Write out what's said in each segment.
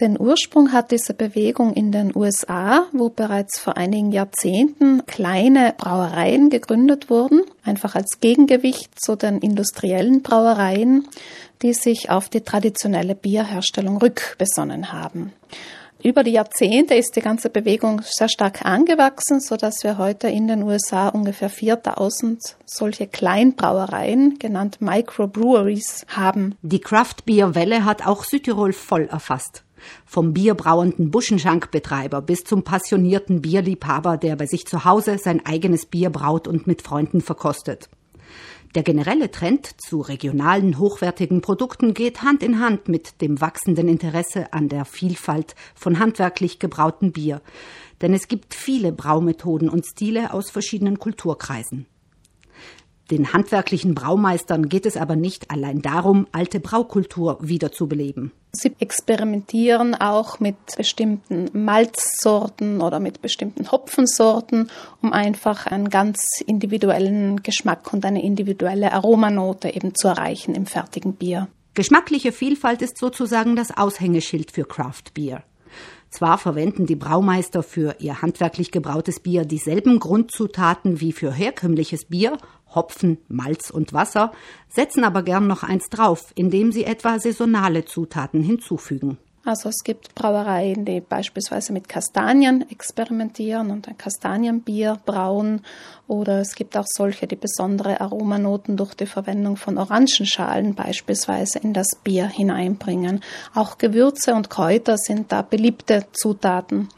Den Ursprung hat diese Bewegung in den USA, wo bereits vor einigen Jahrzehnten kleine Brauereien gegründet wurden, einfach als Gegengewicht zu den industriellen Brauereien, die sich auf die traditionelle Bierherstellung rückbesonnen haben. Über die Jahrzehnte ist die ganze Bewegung sehr stark angewachsen, so dass wir heute in den USA ungefähr 4000 solche Kleinbrauereien, genannt Microbreweries, haben. Die Craft Beer Welle hat auch Südtirol voll erfasst. Vom bierbrauenden Buschenschankbetreiber bis zum passionierten Bierliebhaber, der bei sich zu Hause sein eigenes Bier braut und mit Freunden verkostet. Der generelle Trend zu regionalen, hochwertigen Produkten geht Hand in Hand mit dem wachsenden Interesse an der Vielfalt von handwerklich gebrautem Bier. Denn es gibt viele Braumethoden und Stile aus verschiedenen Kulturkreisen. Den handwerklichen Braumeistern geht es aber nicht allein darum, alte Braukultur wiederzubeleben. Sie experimentieren auch mit bestimmten Malzsorten oder mit bestimmten Hopfensorten, um einfach einen ganz individuellen Geschmack und eine individuelle Aromanote eben zu erreichen im fertigen Bier. Geschmackliche Vielfalt ist sozusagen das Aushängeschild für Craft Beer. Zwar verwenden die Braumeister für ihr handwerklich gebrautes Bier dieselben Grundzutaten wie für herkömmliches Bier, Hopfen, Malz und Wasser, setzen aber gern noch eins drauf, indem sie etwa saisonale Zutaten hinzufügen. Also es gibt Brauereien, die beispielsweise mit Kastanien experimentieren und ein Kastanienbier brauen. Oder es gibt auch solche, die besondere Aromanoten durch die Verwendung von Orangenschalen beispielsweise in das Bier hineinbringen. Auch Gewürze und Kräuter sind da beliebte Zutaten.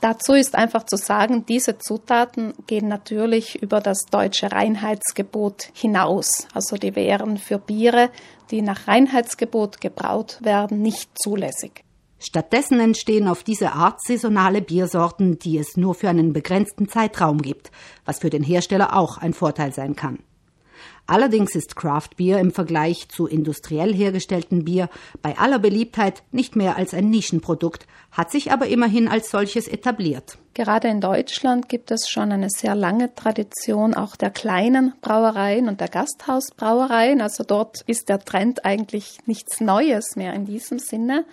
Dazu ist einfach zu sagen, diese Zutaten gehen natürlich über das deutsche Reinheitsgebot hinaus. Also die wären für Biere, die nach Reinheitsgebot gebraut werden, nicht zulässig. Stattdessen entstehen auf diese Art saisonale Biersorten, die es nur für einen begrenzten Zeitraum gibt, was für den Hersteller auch ein Vorteil sein kann. Allerdings ist Craft Beer im Vergleich zu industriell hergestelltem Bier bei aller Beliebtheit nicht mehr als ein Nischenprodukt, hat sich aber immerhin als solches etabliert. Gerade in Deutschland gibt es schon eine sehr lange Tradition auch der kleinen Brauereien und der Gasthausbrauereien. Also dort ist der Trend eigentlich nichts Neues mehr in diesem Sinne.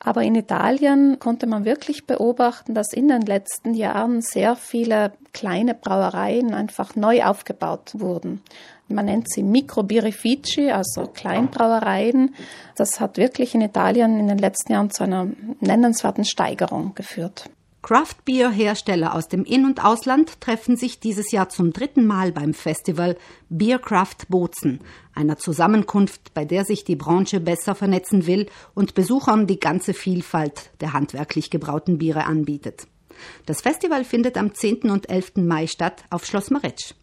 Aber in Italien konnte man wirklich beobachten, dass in den letzten Jahren sehr viele kleine Brauereien einfach neu aufgebaut wurden. Man nennt sie Microbirifici, also Kleinbrauereien. Das hat wirklich in Italien in den letzten Jahren zu einer nennenswerten Steigerung geführt. Craft Beer Hersteller aus dem In- und Ausland treffen sich dieses Jahr zum dritten Mal beim Festival Beercraft Bozen, einer Zusammenkunft, bei der sich die Branche besser vernetzen will und Besuchern die ganze Vielfalt der handwerklich gebrauten Biere anbietet. Das Festival findet am 10. und 11. Mai statt auf Schloss Maretsch.